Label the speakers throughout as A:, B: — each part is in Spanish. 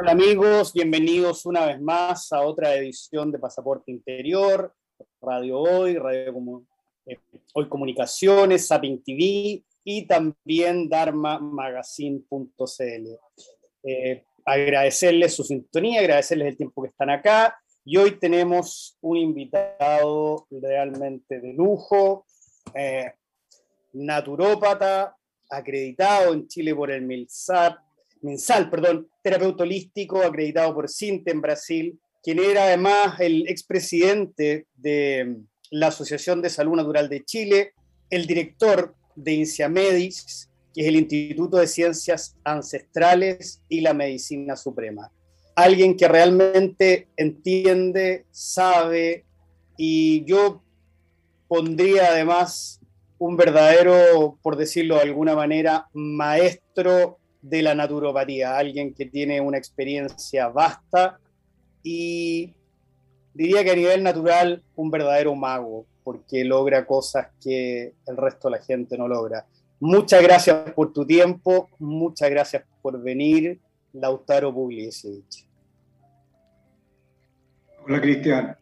A: Hola amigos, bienvenidos una vez más a otra edición de Pasaporte Interior, Radio Hoy, Radio eh, Hoy Comunicaciones, Sapping TV y también dharmamagazine.cl. Eh, agradecerles su sintonía, agradecerles el tiempo que están acá y hoy tenemos un invitado realmente de lujo, eh, naturópata, acreditado en Chile por el MILSAP, Mensal, perdón, terapeuta holístico acreditado por CINTE en Brasil, quien era además el expresidente de la Asociación de Salud Natural de Chile, el director de INCIAMEDIS, que es el Instituto de Ciencias Ancestrales y la Medicina Suprema. Alguien que realmente entiende, sabe, y yo pondría además un verdadero, por decirlo de alguna manera, maestro de la naturopatía, alguien que tiene una experiencia vasta y diría que a nivel natural un verdadero mago, porque logra cosas que el resto de la gente no logra. Muchas gracias por tu tiempo, muchas gracias por venir, Lautaro Pugliese.
B: Hola Cristian,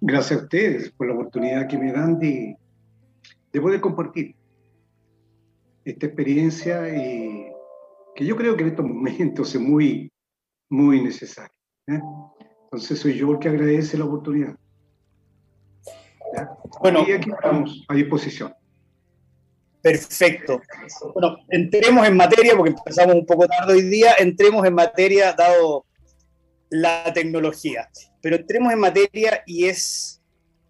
B: gracias a ustedes por la oportunidad que me dan de, de poder compartir esta experiencia y que yo creo que en estos momentos es muy, muy necesaria. ¿eh? Entonces soy yo el que agradece la oportunidad. Bueno, y aquí estamos a disposición.
A: Perfecto. Bueno, entremos en materia, porque empezamos un poco tarde hoy día, entremos en materia dado la tecnología, pero entremos en materia y es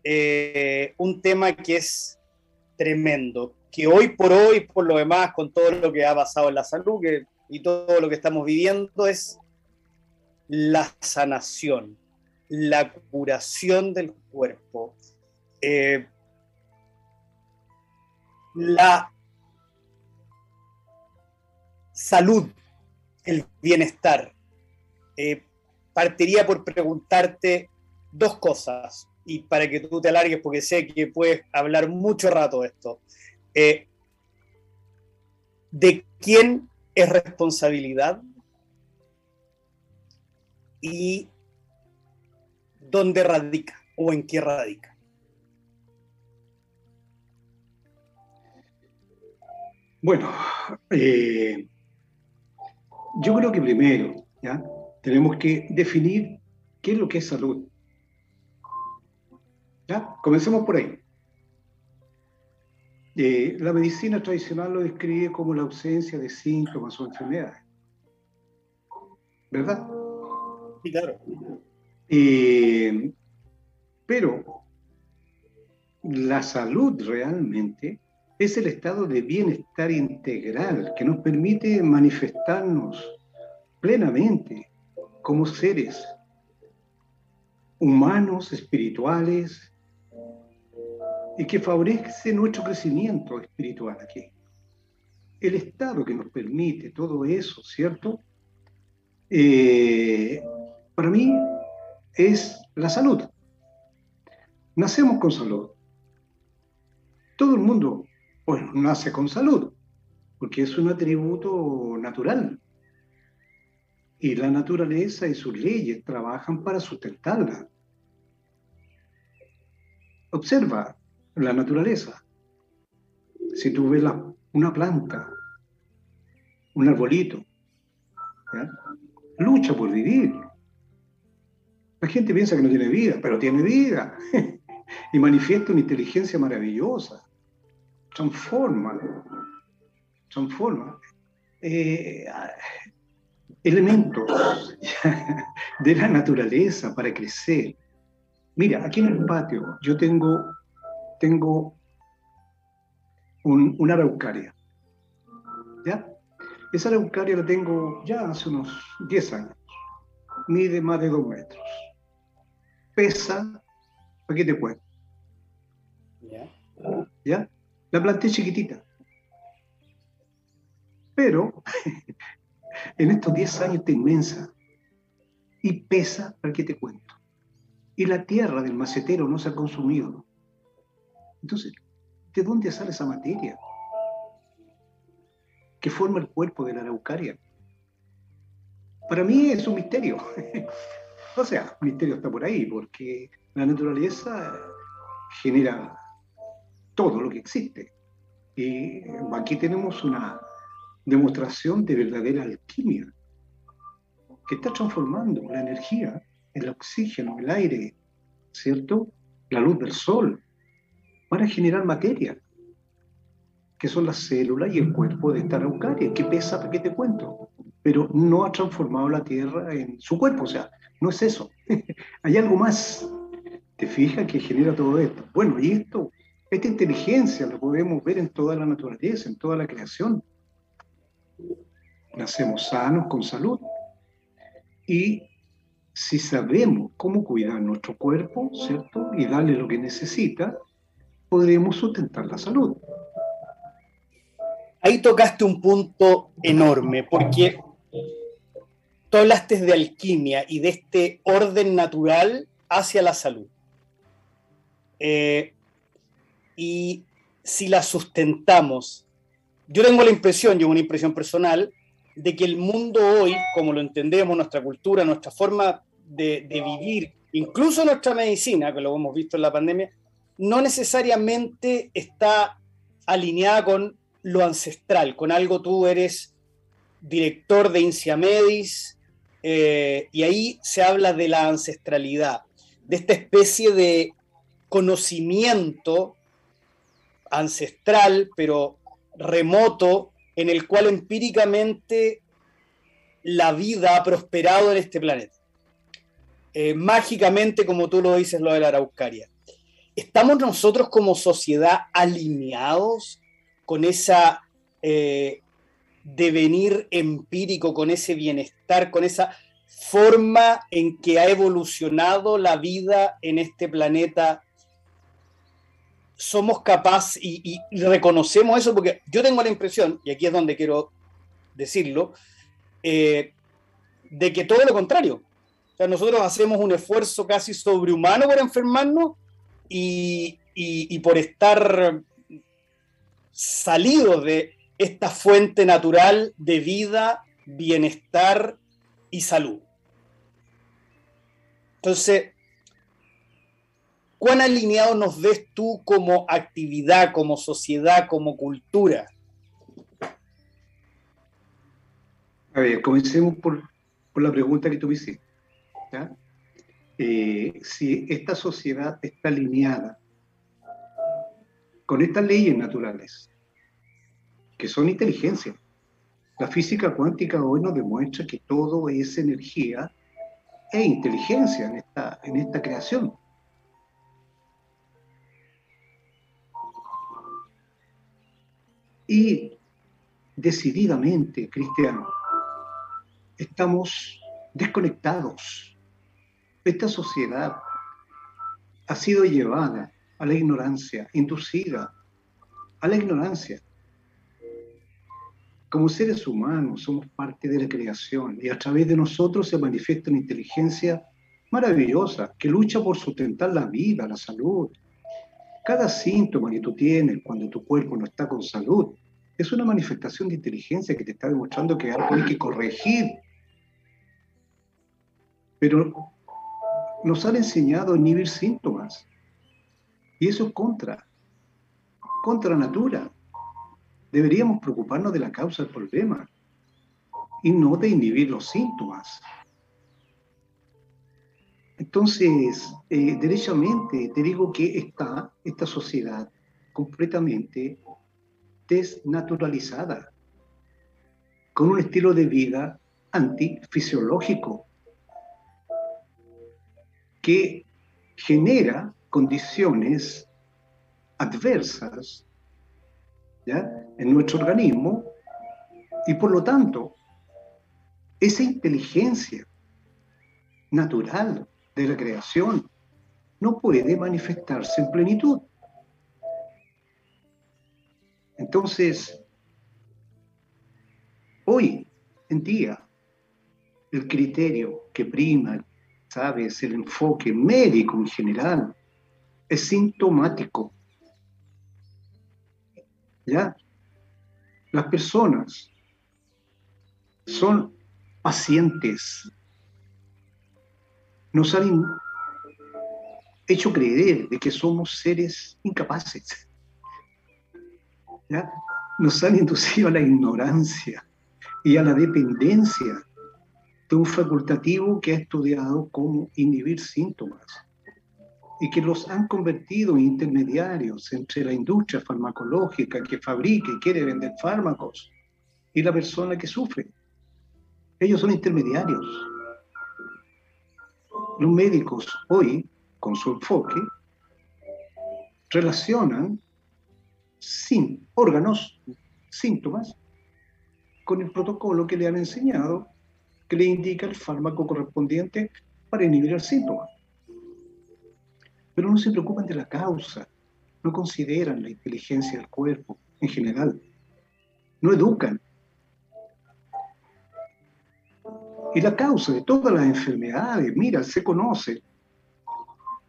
A: eh, un tema que es tremendo que hoy por hoy, por lo demás, con todo lo que ha pasado en la salud y todo lo que estamos viviendo, es la sanación, la curación del cuerpo, eh, la salud, el bienestar. Eh, partiría por preguntarte dos cosas y para que tú te alargues porque sé que puedes hablar mucho rato de esto. Eh, de quién es responsabilidad y dónde radica o en qué radica.
B: Bueno, eh, yo creo que primero ¿ya? tenemos que definir qué es lo que es salud. Comencemos por ahí. Eh, la medicina tradicional lo describe como la ausencia de síntomas o enfermedades. ¿Verdad?
A: Sí, claro.
B: Eh, pero la salud realmente es el estado de bienestar integral que nos permite manifestarnos plenamente como seres humanos, espirituales, y que favorece nuestro crecimiento espiritual aquí. El estado que nos permite todo eso, ¿cierto? Eh, para mí es la salud. Nacemos con salud. Todo el mundo, bueno, nace con salud, porque es un atributo natural. Y la naturaleza y sus leyes trabajan para sustentarla. Observa, la naturaleza. Si tú ves una planta, un arbolito, lucha por vivir. La gente piensa que no tiene vida, pero tiene vida. y manifiesta una inteligencia maravillosa. Transforma, transforma. Eh, elementos de la naturaleza para crecer. Mira, aquí en el patio yo tengo tengo una araucaria. ¿Ya? Esa araucaria la tengo ya hace unos 10 años. Mide más de 2 metros. Pesa, aquí te cuento. ¿Ya? ¿Ya? La planté chiquitita. Pero en estos 10 años está inmensa. Y pesa, aquí te cuento. Y la tierra del macetero no se ha consumido. Entonces, ¿de dónde sale esa materia? que forma el cuerpo de la araucaria. para mí es un misterio. o sea, un misterio está por ahí, porque la naturaleza genera todo lo que existe. Y aquí tenemos una demostración de verdadera alquimia, que está transformando la energía, el oxígeno, el aire, ¿cierto? La luz del sol, para generar materia, que son las células y el cuerpo de esta araucaria, que pesa, ¿para qué te cuento? Pero no ha transformado la Tierra en su cuerpo, o sea, no es eso. Hay algo más. ¿Te fijas que genera todo esto? Bueno, y esto, esta inteligencia lo podemos ver en toda la naturaleza, en toda la creación. Nacemos sanos, con salud. Y si sabemos cómo cuidar nuestro cuerpo, ¿cierto? Y darle lo que necesita, podremos sustentar la salud.
A: Ahí tocaste un punto enorme, porque tú hablaste de alquimia y de este orden natural hacia la salud. Eh, y si la sustentamos, yo tengo la impresión, yo una impresión personal, de que el mundo hoy, como lo entendemos, nuestra cultura, nuestra forma de, de vivir, incluso nuestra medicina, que lo hemos visto en la pandemia, no necesariamente está alineada con lo ancestral, con algo tú eres director de Inciamedis, eh, y ahí se habla de la ancestralidad, de esta especie de conocimiento ancestral, pero remoto, en el cual empíricamente la vida ha prosperado en este planeta. Eh, mágicamente, como tú lo dices, lo de la araucaria. ¿Estamos nosotros como sociedad alineados con esa eh, devenir empírico, con ese bienestar, con esa forma en que ha evolucionado la vida en este planeta? Somos capaces y, reconocemos eso porque yo tengo la impresión, y aquí es donde quiero decirlo, eh, de que todo lo contrario. O sea, nosotros hacemos un esfuerzo casi sobrehumano por enfermarnos y, por estar salidos de esta fuente natural de vida, bienestar y salud. Entonces, ¿cuán alineados nos ves tú como actividad, como sociedad, como cultura?
B: A ver, comencemos por, la pregunta que tú me hiciste. ¿ya? Eh, si esta sociedad está alineada con estas leyes naturales, que son inteligencia. La física cuántica hoy nos demuestra que todo es energía e inteligencia en esta, en esta creación. Y decididamente, cristiano, estamos desconectados esta sociedad ha sido llevada a la ignorancia, inducida a la ignorancia. Como seres humanos somos parte de la creación y a través de nosotros se manifiesta una inteligencia maravillosa que lucha por sustentar la vida, la salud. Cada síntoma que tú tienes cuando tu cuerpo no está con salud es una manifestación de inteligencia que te está demostrando que algo hay que corregir. Pero nos han enseñado a inhibir síntomas. Y eso es contra, contra natura. Deberíamos preocuparnos de la causa del problema y no de inhibir los síntomas. Entonces, eh, derechamente te digo que está esta sociedad completamente desnaturalizada, con un estilo de vida antifisiológico, que genera condiciones adversas en nuestro organismo y por lo tanto esa inteligencia natural de la creación no puede manifestarse en plenitud. Entonces, hoy en día, el criterio que prima, ¿sabes? El enfoque médico en general es sintomático. ¿Ya? Las personas son pacientes. Nos han hecho creer de que somos seres incapaces. ¿Ya? Nos han inducido a la ignorancia y a la dependencia de un facultativo que ha estudiado cómo inhibir síntomas y que los han convertido en intermediarios entre la industria farmacológica que fabrica y quiere vender fármacos y la persona que sufre. Ellos son intermediarios. Los médicos hoy, con su enfoque, relacionan sin órganos, síntomas, con el protocolo que le han enseñado, que le indica el fármaco correspondiente para inhibir el síntoma pero no se preocupan de la causa, no consideran la inteligencia del cuerpo en general, no educan. Y la causa de todas las enfermedades, mira, se conoce,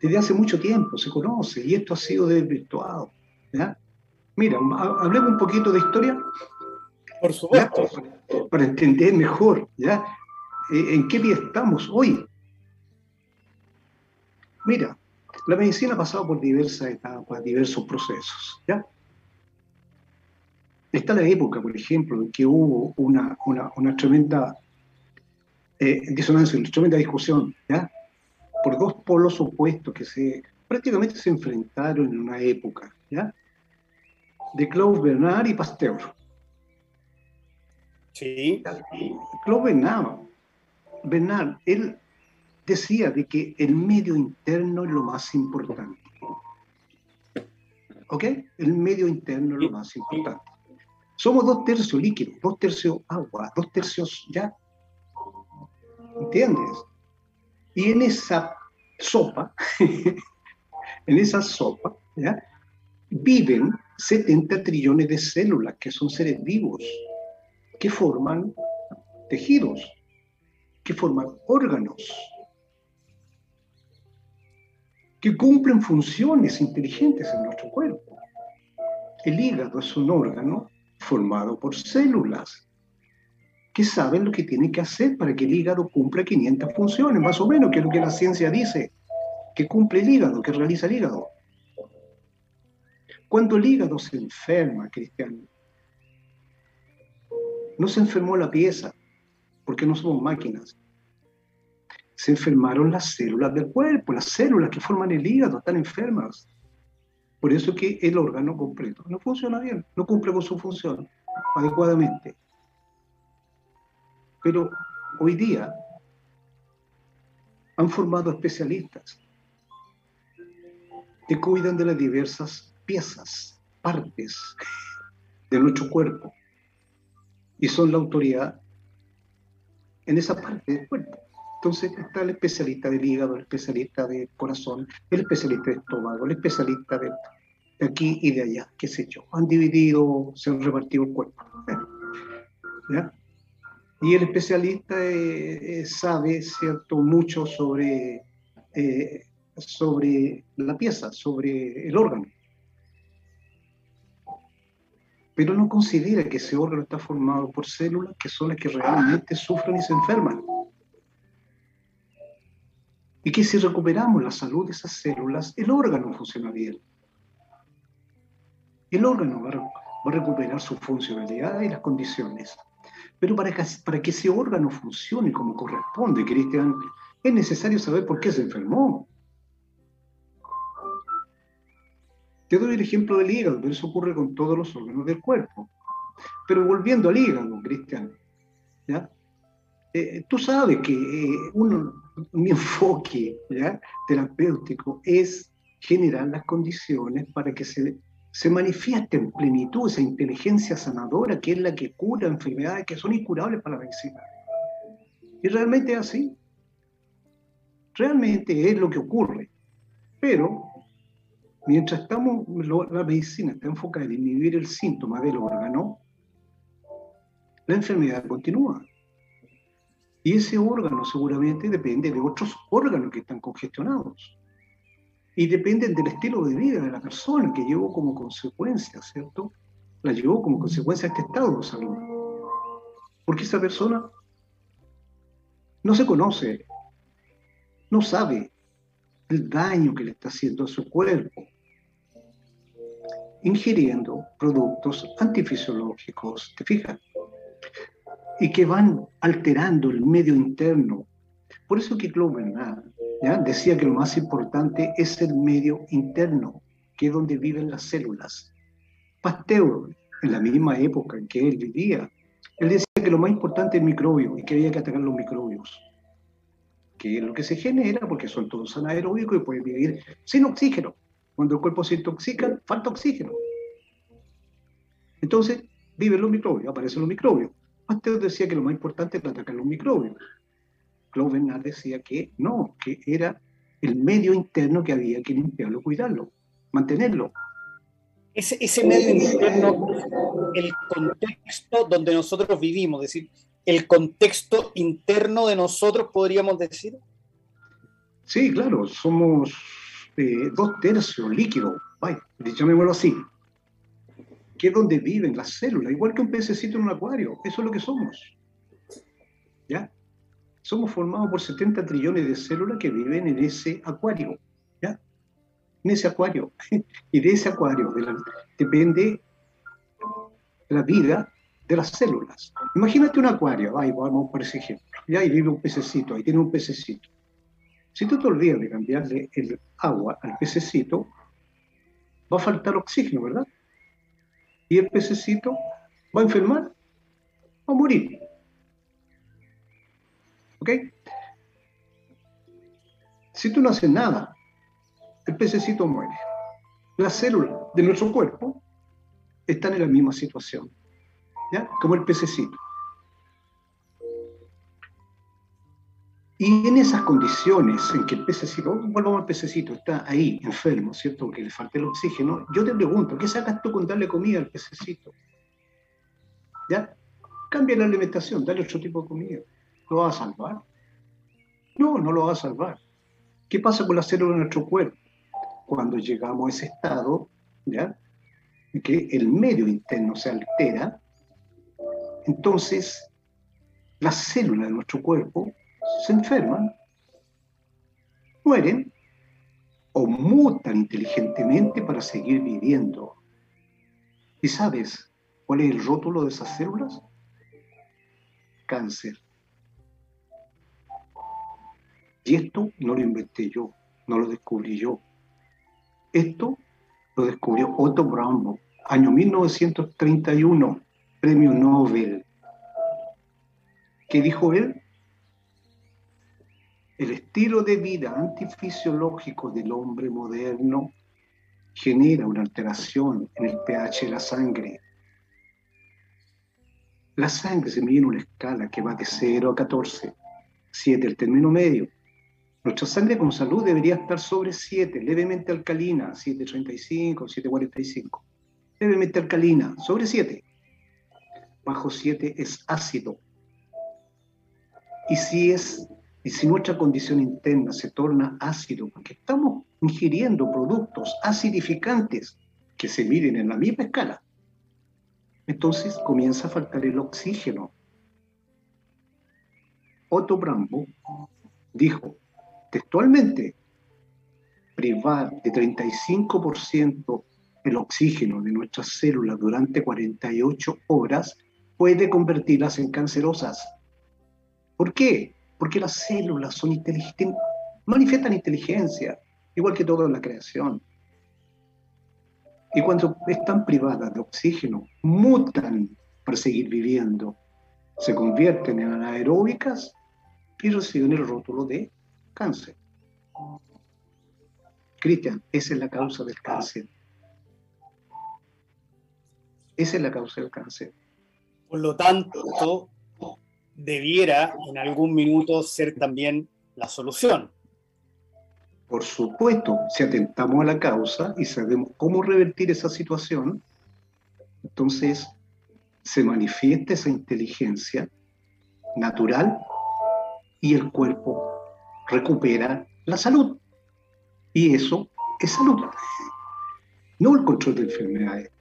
B: desde hace mucho tiempo se conoce, y esto ha sido desvirtuado. Mira, hablemos un poquito de historia.
A: Por supuesto.
B: Para, entender mejor, ¿ya? Eh, ¿En qué día estamos hoy? Mira, la medicina ha pasado por diversas etapas, diversos procesos. ¿ya? Está la época, por ejemplo, en que hubo una, una, tremenda eh, disonancia, una tremenda discusión, ¿ya? por dos polos opuestos que se prácticamente se enfrentaron en una época, ¿ya? de Claude Bernard y Pasteur.
A: Sí.
B: Claude Bernard, Bernard, él decía de que el medio interno es lo más importante. ¿Ok? El medio interno es lo más importante. Somos dos tercios líquidos, dos tercios agua, dos tercios ya. ¿Entiendes? Y en esa sopa, en esa sopa, ¿ya? viven 70 trillones de células que son seres vivos, que forman tejidos, que forman órganos, que cumplen funciones inteligentes en nuestro cuerpo. El hígado es un órgano formado por células que saben lo que tienen que hacer para que el hígado cumpla 500 funciones, más o menos, que es lo que la ciencia dice, que cumple el hígado, que realiza el hígado. Cuando el hígado se enferma, Cristiano, no se enfermó la pieza, porque no somos máquinas se enfermaron las células del cuerpo, las células que forman el hígado están enfermas. Por eso que el órgano completo no funciona bien, no cumple con su función adecuadamente. Pero hoy día han formado especialistas que cuidan de las diversas piezas, partes de nuestro cuerpo y son la autoridad en esa parte del cuerpo. Entonces está el especialista del hígado, el especialista del corazón, el especialista del estómago, el especialista de, aquí y de allá, qué sé yo. Han dividido, se han repartido el cuerpo. Y el especialista eh, eh, sabe, ¿cierto?, mucho sobre, eh, sobre la pieza, sobre el órgano. Pero no considera que ese órgano está formado por células que son las que realmente sufren y se enferman y que si recuperamos la salud de esas células, el órgano funciona bien. El órgano va, a recuperar su funcionalidad y las condiciones. Pero para que, para que ese órgano funcione como corresponde, Cristian, es necesario saber por qué se enfermó. Te doy el ejemplo del hígado, pero eso ocurre con todos los órganos del cuerpo. Pero volviendo al hígado, Cristian, ¿ya? Eh, tú sabes que eh, uno, mi enfoque terapéutico es generar las condiciones para que se, se manifieste en plenitud esa inteligencia sanadora que es la que cura enfermedades que son incurables para la medicina. Y realmente es así. Realmente es lo que ocurre. Pero mientras estamos, la medicina está enfocada en inhibir el síntoma del órgano, la enfermedad continúa. Y ese órgano seguramente depende de otros órganos que están congestionados. Y dependen del estilo de vida de la persona que llevó como consecuencia, ¿cierto? La llevó como consecuencia a este estado de salud. Porque esa persona no se conoce, no sabe el daño que le está haciendo a su cuerpo, ingiriendo productos antifisiológicos, ¿te fijas? Y que van alterando el medio interno. Por eso que Claude ¿ya? decía que lo más importante es el medio interno, que es donde viven las células. Pasteur, en la misma época en que él vivía, él decía que lo más importante es el microbio y que había que atacar los microbios, que es lo que se genera porque son todos anaeróbicos y pueden vivir sin oxígeno. Cuando el cuerpo se intoxica, falta oxígeno. Entonces, viven los microbios, aparecen los microbios. Pasteur decía que lo más importante es atacar los microbios. Claude decía que no, que era el medio interno que había que limpiarlo, cuidarlo, mantenerlo.
A: Ese, ese medio interno, el contexto donde nosotros vivimos, es decir, el contexto interno de nosotros, podríamos decir.
B: Sí, claro, somos eh, dos tercios líquidos, llamémoslo así, que es donde viven las células, igual que un pececito en un acuario, eso es lo que somos. ¿Ya? Somos formados por 70 trillones de células que viven en ese acuario, ¿ya? En ese acuario. Y de ese acuario depende la vida de las células. Imagínate un acuario, ahí vamos por ese ejemplo, y ahí vive un pececito, ahí tiene un pececito. Si tú te olvidas de cambiarle el agua al pececito, va a faltar oxígeno, ¿verdad? Y el pececito va a enfermar, va a morir. ¿Ok? Si tú no haces nada, el pececito muere. Las células de nuestro cuerpo están en la misma situación. ¿ya? Como el pececito. Y en esas condiciones en que el pececito, volvamos al pececito, está ahí enfermo, ¿cierto? Que le falta el oxígeno, yo te pregunto, ¿qué sacas tú con darle comida al pececito? ¿Ya? Cambia la alimentación, dale otro tipo de comida. ¿Lo va a salvar? No, no lo va a salvar. ¿Qué pasa con la célula de nuestro cuerpo? Cuando llegamos a ese estado, ¿ya? que el medio interno se altera, entonces las células de nuestro cuerpo se enferman, mueren o mutan inteligentemente para seguir viviendo. ¿Y sabes cuál es el rótulo de esas células? Cáncer. Y esto no lo inventé yo, no lo descubrí yo. Esto lo descubrió Otto Braunbock, año 1931 premio Nobel. ¿Qué dijo él? El estilo de vida antifisiológico del hombre moderno genera una alteración en el pH de la sangre. La sangre se mide en una escala que va de 0 a 14, 7 el término medio. Nuestra sangre con salud debería estar sobre 7, levemente alcalina, 7.35, 7.45. Levemente alcalina, sobre 7 bajo 7 es ácido. Y si es y si nuestra condición interna se torna ácido, porque estamos ingiriendo productos acidificantes que se miden en la misma escala, entonces comienza a faltar el oxígeno. Otto Brambo dijo textualmente, privar de 35% el oxígeno de nuestras células durante 48 horas puede convertirlas en cancerosas. ¿Por qué? Porque las células son inteligentes, manifiestan inteligencia, igual que toda la creación. Y cuando están privadas de oxígeno, mutan para seguir viviendo, se convierten en anaeróbicas y reciben el rótulo de cáncer. Cristian, esa es la causa del cáncer. Esa es la causa del cáncer.
A: Por lo tanto, debiera en algún minuto ser también la solución.
B: Por supuesto, si atentamos a la causa y sabemos cómo revertir esa situación, entonces se manifiesta esa inteligencia natural y el cuerpo recupera la salud. Y eso es salud, no el control de enfermedades.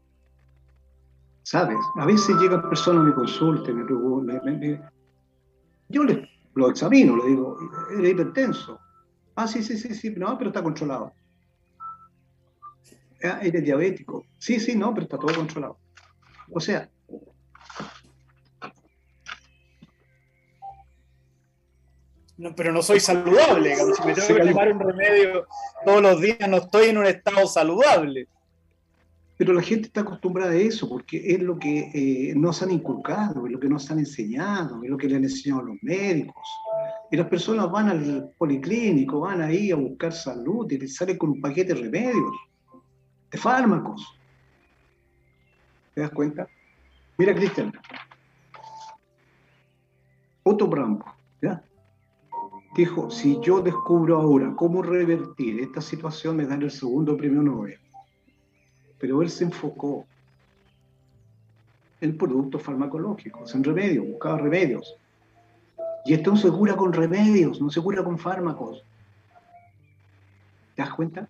B: ¿Sabes? A veces llegan personas, me consultan, me preguntan, yo les, lo examino, le digo, era hipertenso. Ah, sí, sí, sí, sí, no, pero está controlado. Ah, eres diabético. Sí, sí, no, pero está todo controlado. O sea,
A: no, pero no soy saludable. Si me tengo que tomar un remedio todos los días, no estoy en un estado saludable.
B: Pero la gente está acostumbrada a eso, porque es lo que eh, nos han inculcado, es lo que nos han enseñado, es lo que le han enseñado a los médicos. Y las personas van al policlínico, van ahí a buscar salud y salen con un paquete de remedios, de fármacos. ¿Te das cuenta? Mira, Cristian. Otto Branco, ¿ya? Dijo, si yo descubro ahora cómo revertir esta situación, me dan el segundo premio Nobel pero él se enfocó en productos farmacológicos, en remedios, buscaba remedios. Y esto se cura con remedios, no se cura con fármacos. ¿Te das cuenta?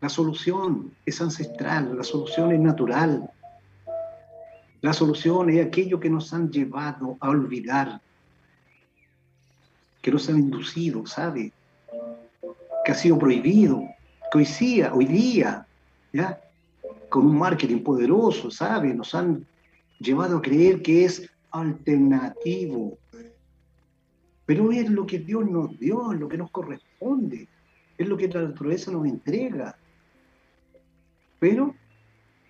B: La solución es ancestral, la solución es natural. La solución es aquello que nos han llevado a olvidar, que nos han inducido, ¿sabe? Que ha sido prohibido, que hoy día, hoy día, ¿ya? Con un marketing poderoso, ¿sabe? Nos han llevado a creer que es alternativo. Pero es lo que Dios nos dio, es lo que nos corresponde, es lo que la naturaleza nos entrega. Pero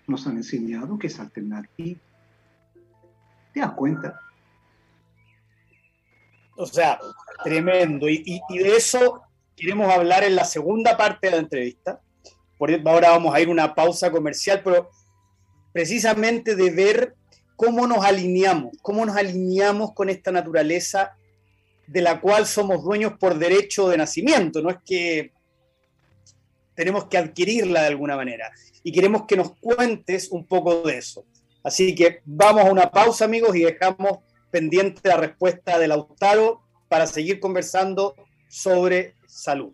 B: nos han enseñado que es alternativo. ¿Te das cuenta?
A: O sea, tremendo. y de eso queremos hablar en la segunda parte de la entrevista por ahora vamos a ir una pausa comercial, pero precisamente de ver cómo nos alineamos, cómo nos alineamos con esta naturaleza de la cual somos dueños por derecho de nacimiento, no es que tenemos que adquirirla de alguna manera. Y queremos que nos cuentes un poco de eso. Así que vamos a una pausa, amigos, y dejamos pendiente la respuesta de Lautaro para seguir conversando sobre salud.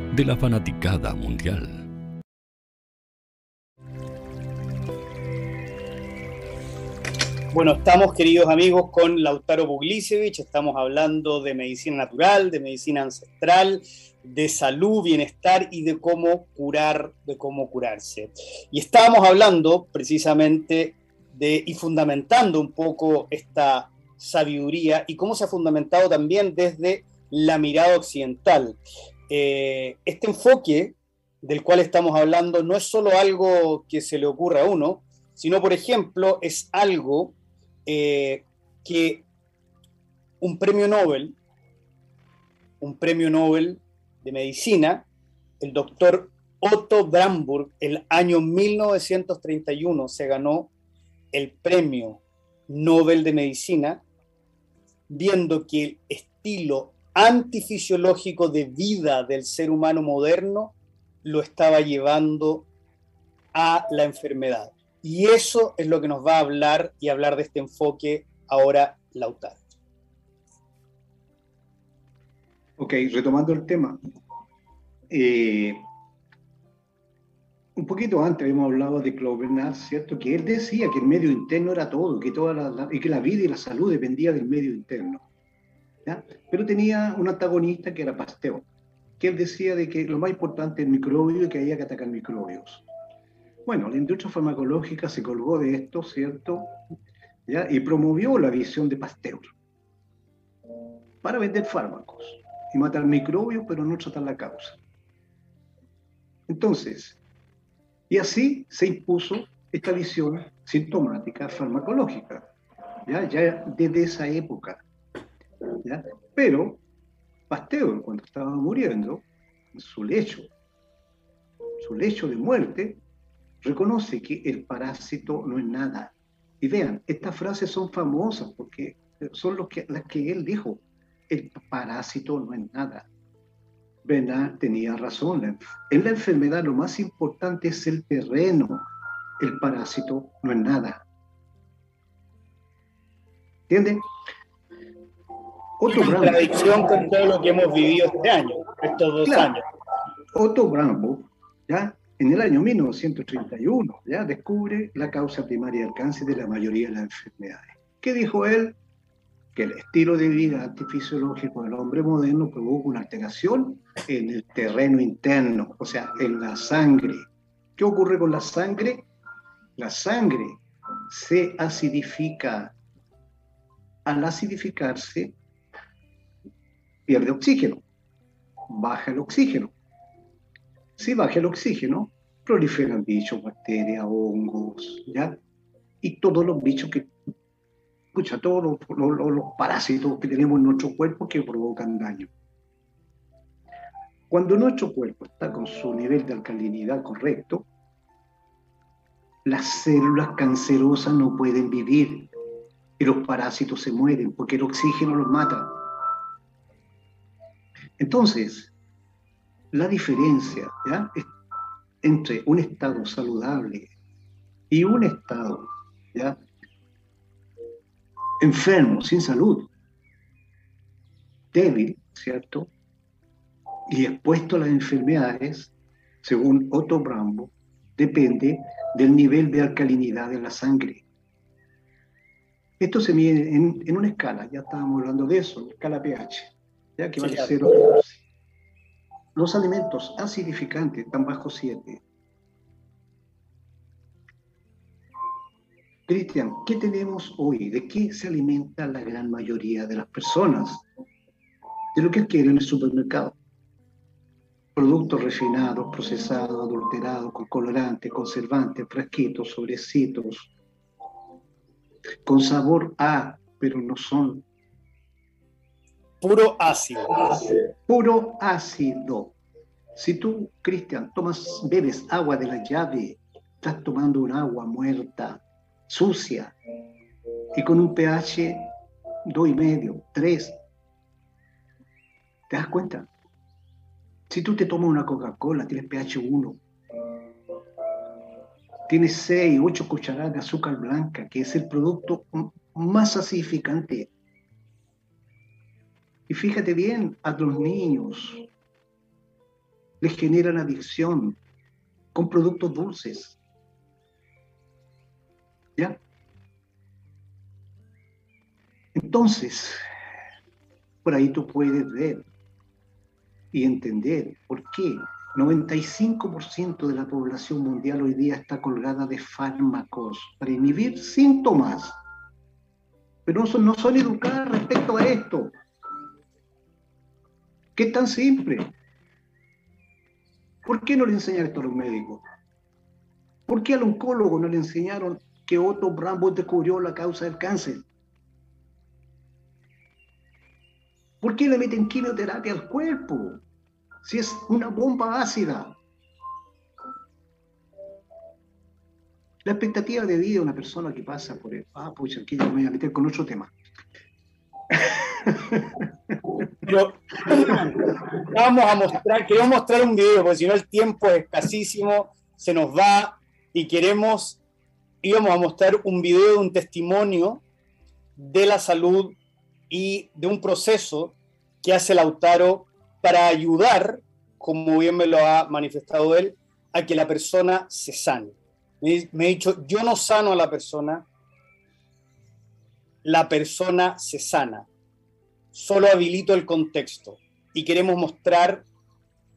C: de la fanaticada mundial.
A: Bueno, estamos, queridos amigos, con Lautaro Buglisevich. Estamos hablando de medicina natural, de medicina ancestral, de salud, bienestar y de cómo curar, de cómo curarse. Y estábamos hablando precisamente de y fundamentando un poco esta sabiduría y cómo se ha fundamentado también desde la mirada occidental. Eh, este enfoque del cual estamos hablando no es solo algo que se le ocurra a uno, sino, por ejemplo, es algo eh, que un premio Nobel, un premio Nobel de medicina, el doctor Otto Bramburg, el año 1931 se ganó el premio Nobel de Medicina, viendo que el estilo antifisiológico de vida del ser humano moderno lo estaba llevando a la enfermedad. Y eso es lo que nos va a hablar y hablar de este enfoque ahora Lautaro.
B: Ok, retomando el tema. Eh, un poquito antes habíamos hablado de Clovenard, ¿cierto? Que él decía que el medio interno era todo, que, toda la, y que la vida y la salud dependía del medio interno. ¿Ya? Pero tenía un antagonista que era Pasteur. que él decía de que lo más importante es el microbio y que había que atacar microbios. Bueno, la industria farmacológica se colgó de esto, ¿cierto? ¿Ya? Y promovió la visión de Pasteur para vender fármacos y matar microbios, pero no tratar la causa. Entonces, y así se impuso esta visión sintomática farmacológica, ya, ya desde esa época. ¿Ya? Pero Pasteur, cuando estaba muriendo, en su lecho, su lecho de muerte, reconoce que el parásito no es nada. Y vean, estas frases son famosas porque son los las que él dijo. El parásito no es nada. Bernard tenía razón. En la enfermedad lo más importante es el terreno. El parásito no es nada. ¿Entienden?
A: Otro contradicción con todo lo que hemos vivido este año, estos dos años.
B: Otto ¿ya? en el año 1931, ya descubre la causa primaria del cáncer de la mayoría de las enfermedades. ¿Qué dijo él? Que el estilo de vida antifisiológico del hombre moderno provoca una alteración en el terreno interno, o sea, en la sangre. ¿Qué ocurre con la sangre? La sangre se acidifica. Al acidificarse, pierde oxígeno, baja el oxígeno. Si baja el oxígeno, proliferan bichos, bacterias, hongos, ¿ya? Y todos los bichos que, escucha, todos los, parásitos que tenemos en nuestro cuerpo que provocan daño. Cuando nuestro cuerpo está con su nivel de alcalinidad correcto, las células cancerosas no pueden vivir y los parásitos se mueren porque el oxígeno los mata. Entonces, la diferencia entre un estado saludable y un estado enfermo, sin salud, débil, ¿cierto? Y expuesto a las enfermedades, según Otto Brambo, depende del nivel de alcalinidad de la sangre. Esto se mide en, una escala, ya estábamos hablando de eso, escala pH que vale 0 Los alimentos acidificantes están bajo 7. Cristian, ¿qué tenemos hoy? ¿De qué se alimenta la gran mayoría de las personas? De lo que quieren en el supermercado. Productos refinados, procesados, adulterados, con colorantes, conservantes, frasquitos, sobrecitos, con sabor A, pero no son
A: Puro ácido.
B: Puro ácido. Si tú, Cristian, tomas, bebes agua de la llave, estás tomando un agua muerta, sucia, y con un pH dos y medio, tres. ¿Te das cuenta? Si tú te tomas una Coca-Cola, tienes pH 1. Tienes 6, 8 cucharadas de azúcar blanca, que es el producto más acidificante y fíjate bien, a los niños les generan adicción con productos dulces. ¿Ya? Entonces, por ahí tú puedes ver y entender por qué 95% de la población mundial hoy día está colgada de fármacos para inhibir síntomas. Pero no no son educadas respecto a esto. ¿Qué tan simple? ¿Por qué no le enseñan esto a los médicos? ¿Por qué al oncólogo no le enseñaron que Otto Brambo descubrió la causa del cáncer? ¿Por qué le meten quimioterapia al cuerpo? Si es una bomba ácida. La expectativa de vida de una persona que pasa por el... Ah, pues aquí ya me voy a meter con otro tema.
A: Pero vamos a mostrar, queremos mostrar un video, porque si no el tiempo es escasísimo, se nos va y queremos, íbamos a mostrar un video de un testimonio de la salud y de un proceso que hace Lautaro para ayudar, como bien me lo ha manifestado él, a que la persona se sane. Me, me, ha dicho, yo no sano a la persona, la persona se sana solo habilito el contexto y queremos mostrar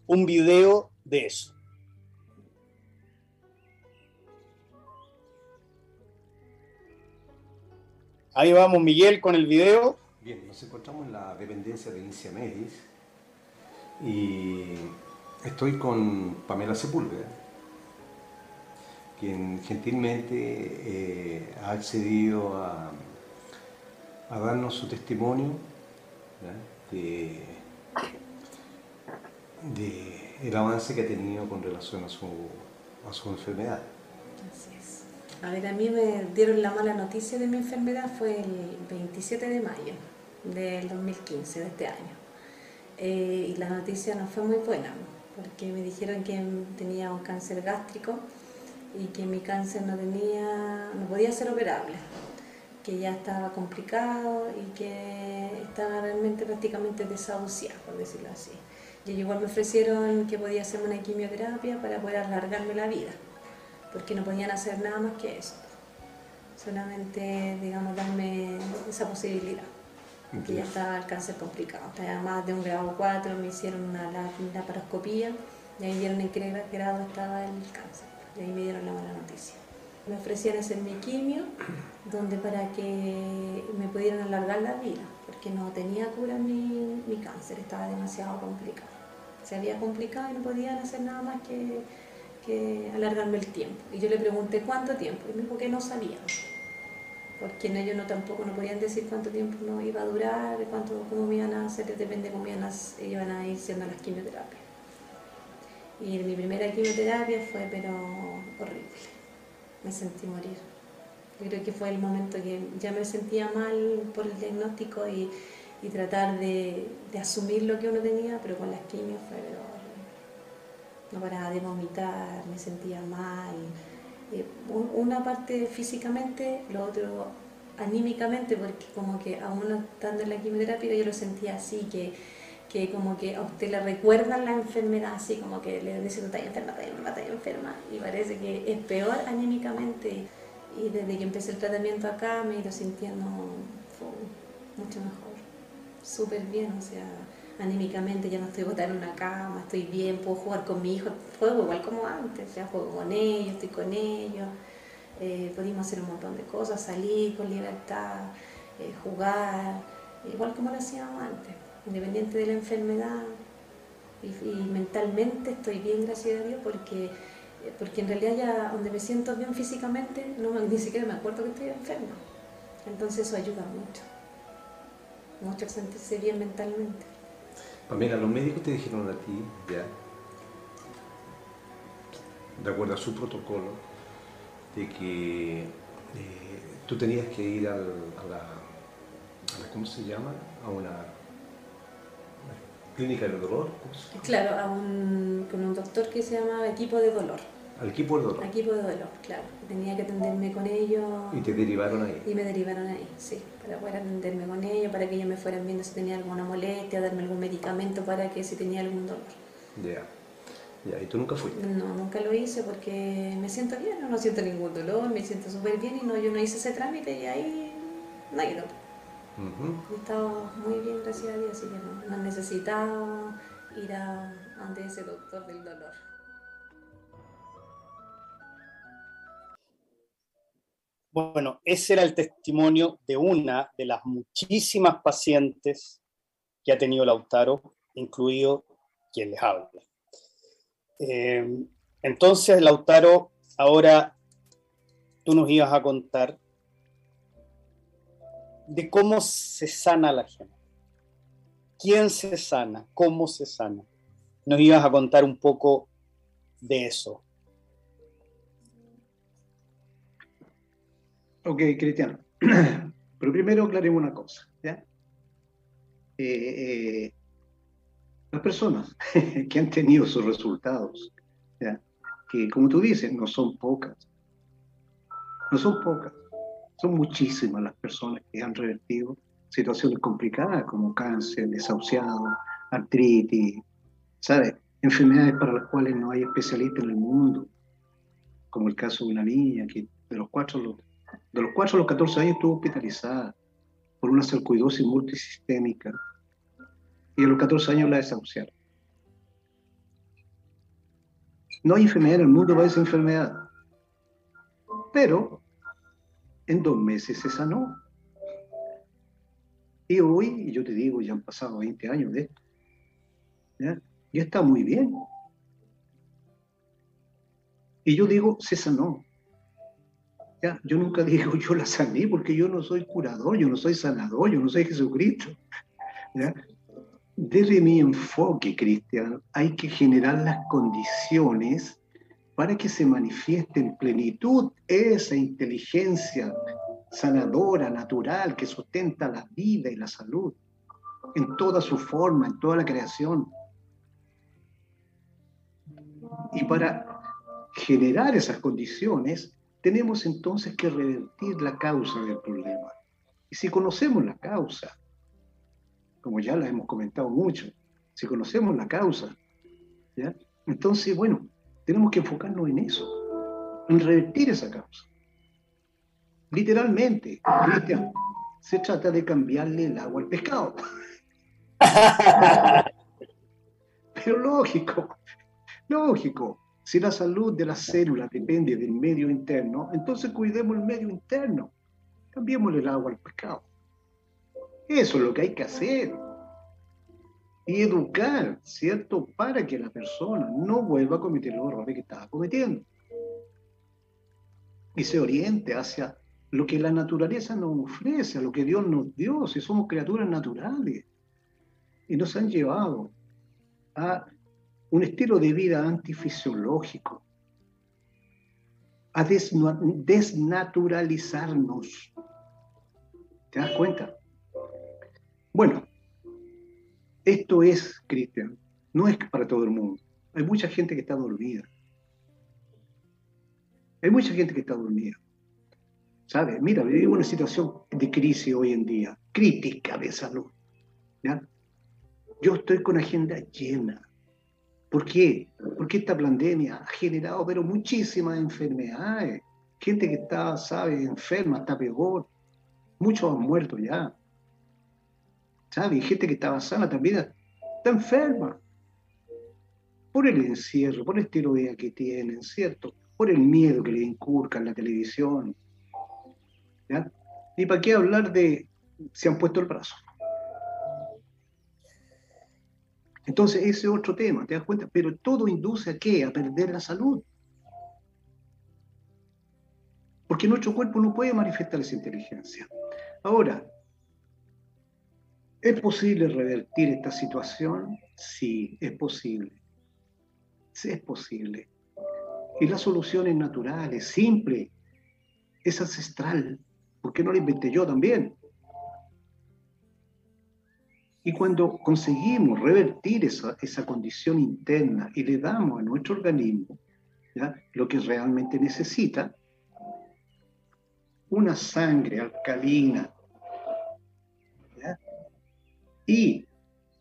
A: un video de eso. Ahí vamos, Miguel, con el video.
D: Bien, nos encontramos en la dependencia de Inicia Medis y estoy con Pamela Sepúlveda, quien gentilmente eh, ha accedido a, a, darnos su testimonio de, de, el avance que ha tenido con relación a su, a su enfermedad.
E: A ver, a mí me dieron la mala noticia de mi enfermedad fue el 27 de mayo del 2015, de este año. Eh, y la noticia no fue muy buena, porque me dijeron que tenía un cáncer gástrico y que mi cáncer no tenía, no podía ser operable, que ya estaba complicado y que estaba realmente prácticamente desahuciado, por decirlo así. Y igual me ofrecieron que podía hacerme una quimioterapia para poder alargarme la vida porque no podían hacer nada más que eso. Solamente, digamos, darme esa posibilidad. Que ya estaba el cáncer complicado. Estaba más de un grado 4, me hicieron una laparoscopía y ahí vieron en qué grado estaba el cáncer. Y ahí me dieron la mala noticia. Me ofrecían hacer mi quimio, donde para que me pudieran alargar la vida, porque no tenía cura mi, mi cáncer, estaba demasiado complicado. Se había complicado y no podían hacer nada más que que alargarme el tiempo. Y yo le pregunté cuánto tiempo, y me dijo que no sabían, porque ellos no tampoco no podían decir cuánto tiempo no iba a durar, cuánto, cómo iban a hacer, depende de cómo iban a, iban a ir siendo las quimioterapias. Y mi primera quimioterapia fue pero horrible, me sentí morir. Creo que fue el momento que ya me sentía mal por el diagnóstico y, tratar de, asumir lo que uno tenía, pero con las quimios fue no paraba de vomitar, me sentía mal. Eh, una parte físicamente, lo otro anímicamente, porque como que a uno estando en la quimioterapia yo lo sentía así, que, que como que a usted le recuerdan la enfermedad, así como que le dicen, está enferma, está enferma, está enferma, y parece que es peor anímicamente. Y desde que empecé el tratamiento acá me he ido sintiendo mucho mejor, súper bien, o sea, anímicamente, ya no estoy botada en una cama, estoy bien, puedo jugar con mi hijo, juego igual como antes, ya juego con ellos, estoy con ellos, eh, pudimos hacer un montón de cosas, salir con libertad, eh, jugar, igual como lo hacíamos antes, independiente de la enfermedad. Y, mentalmente estoy bien, gracias a Dios, porque, porque en realidad ya donde me siento bien físicamente, no ni siquiera me acuerdo que estoy enferma. Entonces eso ayuda mucho, mucho sentirse bien mentalmente.
D: Pamela, los médicos te dijeron a ti, ya, de acuerdo a su protocolo, de que eh, tú tenías que ir al, a, la, a, ¿cómo se llama? A una, clínica de dolor.
E: Claro, a un, con un doctor que se llama equipo de dolor.
D: Al equipo de dolor.
E: Equipo de dolor, claro. Tenía que atenderme con ellos.
D: ¿Y te derivaron ahí?
E: Y me derivaron ahí, sí, para poder atenderme con ellos, para que ellos me fueran viendo si tenía alguna molestia, darme algún medicamento para que si tenía algún dolor.
D: Ya. Ya, ¿y tú nunca fuiste?
E: No, nunca lo hice porque me siento bien, no siento ningún dolor, me siento súper bien y no, yo no hice ese trámite y ahí no he ido. He estado muy bien, gracias a Dios, así que no, no he necesitado ir a ante ese doctor del dolor.
A: Bueno, ese era el testimonio de una de las muchísimas pacientes que ha tenido Lautaro, incluido quien les habla. Eh, entonces, Lautaro, ahora tú nos ibas a contar de cómo se sana la gente. ¿Quién se sana? ¿Cómo se sana? Nos ibas a contar un poco de eso.
B: Ok, Cristiano. Pero primero aclaremos una cosa. Eh, eh, las personas que han tenido sus resultados, que como tú dices, no son pocas, no son pocas, son muchísimas las personas que han revertido situaciones complicadas como cáncer, desahuciado, artritis, ¿sabes? Enfermedades para las cuales no hay especialistas en el mundo, como el caso de una niña que de los cuatro de los 4 a los 14 años estuvo hospitalizada por una sarcoidosis multisistémica y a los 14 años la desahuciaron. No hay enfermedad en el mundo para esa enfermedad. Pero en dos meses se sanó. Y hoy, yo te digo, ya han pasado 20 años de esto. ¿ya? Y está muy bien. Y yo digo, se sanó. ¿Ya? Yo nunca digo, yo la sané, porque yo no soy curador, yo no soy sanador, yo no soy Jesucristo. ¿ya? Desde mi enfoque, Cristian, hay que generar las condiciones para que se manifieste en plenitud esa inteligencia sanadora, natural, que sustenta la vida y la salud, en toda su forma, en toda la creación. Y para generar esas condiciones, tenemos entonces que revertir la causa del problema. Y si conocemos la causa, como ya la hemos comentado mucho, si conocemos la causa, entonces, bueno, tenemos que enfocarnos en eso, en revertir esa causa. Literalmente, Cristian, se trata de cambiarle el agua al pescado. Pero lógico, lógico. Si la salud de las células depende del medio interno, entonces cuidemos el medio interno. Cambiémosle el agua al pescado. Eso es lo que hay que hacer. Y educar, ¿cierto? Para que la persona no vuelva a cometer los errores que estaba cometiendo. Y se oriente hacia lo que la naturaleza nos ofrece, a lo que Dios nos dio, si somos criaturas naturales. Y nos han llevado a un estilo de vida antifisiológico, a desnaturalizarnos. ¿Te das cuenta? Bueno, esto es, Cristian, no es para todo el mundo. Hay mucha gente que está dormida. Hay mucha gente que está dormida. ¿Sabes? Mira, vivimos una situación de crisis hoy en día, crítica de salud. ¿ya? Yo estoy con agenda llena. ¿Por qué? Porque esta pandemia ha generado pero muchísimas enfermedades. Gente que está, sabe, enferma, está peor. Muchos han muerto ya. ¿Sabe? gente que estaba sana también está enferma. Por el encierro, por el estilo de vida que tienen, ¿cierto? Por el miedo que le inculcan la televisión. ¿Ya? ¿Y para qué hablar de se han puesto el brazo? Entonces, ese es otro tema, ¿te das cuenta? Pero todo induce a qué? A perder la salud. Porque nuestro cuerpo no puede manifestar esa inteligencia. Ahora, ¿Es posible revertir esta situación? Sí, es posible. Sí, es posible. Y la solución es natural, es simple, es ancestral. ¿Por qué no la inventé yo también? Y cuando conseguimos revertir esa, esa condición interna y le damos a nuestro organismo lo que realmente necesita, una sangre alcalina, y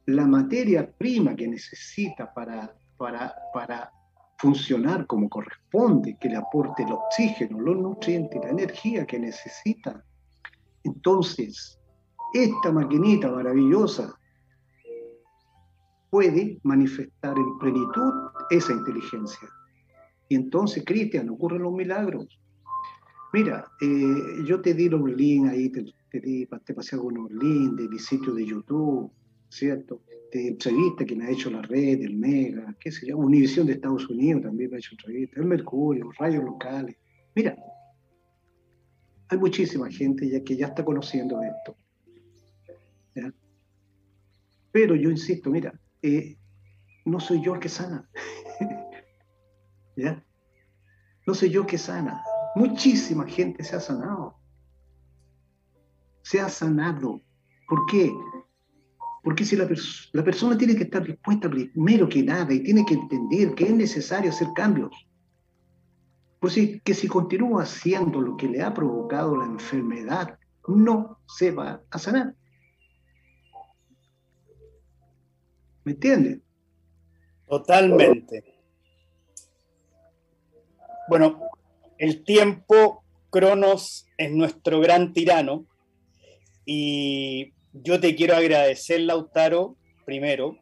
B: la materia prima que necesita para, para, para funcionar como corresponde, que le aporte el oxígeno, los nutrientes, la energía que necesita. Entonces, esta maquinita maravillosa puede manifestar en plenitud esa inteligencia. Y entonces, Cristian, ocurren los milagros. Mira, eh, yo te di los links ahí, te, te, te pasé algunos links de mi sitio de YouTube, ¿cierto? De entrevistas que me ha hecho la red, el Mega, qué sé yo, Univisión de Estados Unidos también me ha hecho entrevistas, el Mercurio, rayos locales. Mira, hay muchísima gente ya que ya está conociendo esto. Pero yo insisto, mira, eh, no soy yo el que sana. ¿Ya? No soy yo el que sana. Muchísima gente se ha sanado se ha sanado. ¿Por qué? Porque si la, la persona tiene que estar dispuesta primero que nada y tiene que entender que es necesario hacer cambios. Pues si, que si continúa haciendo lo que le ha provocado la enfermedad, no se va a sanar. ¿Me entiende?
A: Totalmente. Bueno, el tiempo, Cronos, es nuestro gran tirano y yo te quiero agradecer, Lautaro, primero.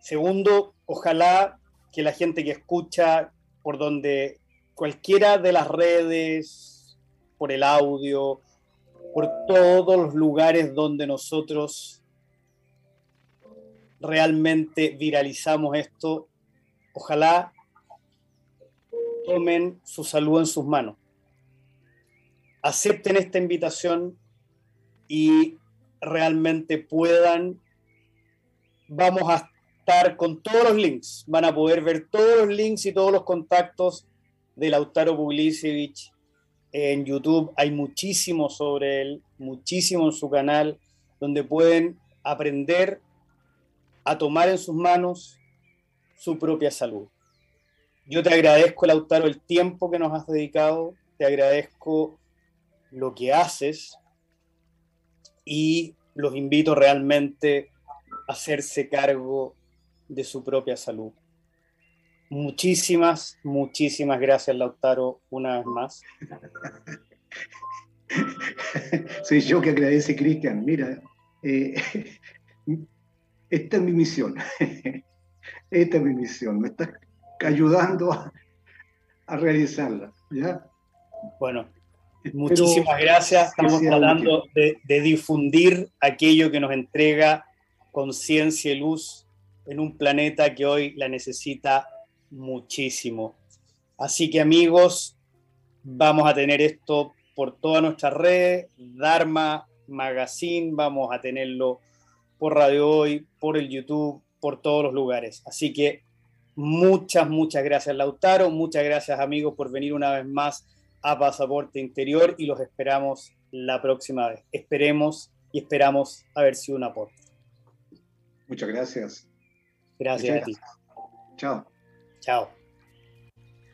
A: Segundo, ojalá que la gente que escucha por donde cualquiera de las redes, por el audio, por todos los lugares donde nosotros realmente viralizamos esto, ojalá tomen su salud en sus manos. Acepten esta invitación y realmente puedan, vamos a estar con todos los links, van a poder ver todos los links y todos los contactos de Lautaro Puglicevic en YouTube. Hay muchísimo sobre él, muchísimo en su canal, donde pueden aprender a tomar en sus manos su propia salud. Yo te agradezco, Lautaro, el tiempo que nos has dedicado, te agradezco lo que haces y los invito realmente a hacerse cargo de su propia salud. Muchísimas, muchísimas gracias, Lautaro, una vez más.
B: Soy yo que agradece, Cristian. Mira, eh, esta es mi misión. Esta es mi misión. Me está ayudando a, realizarla. ¿ya?
A: Bueno, muchísimas gracias. Estamos tratando de, de, difundir aquello que nos entrega conciencia y luz en un planeta que hoy la necesita muchísimo. Así que amigos, vamos a tener esto por toda nuestra red, Dharma Magazine, vamos a tenerlo por Radio Hoy, por el YouTube, por todos los lugares. Así que muchas, muchas gracias Lautaro, muchas gracias amigos por venir una vez más a Pasaporte Interior y los esperamos la próxima vez. Esperemos y esperamos haber sido un aporte.
B: Muchas gracias.
A: Gracias a ti.
B: Chao.
A: Chao.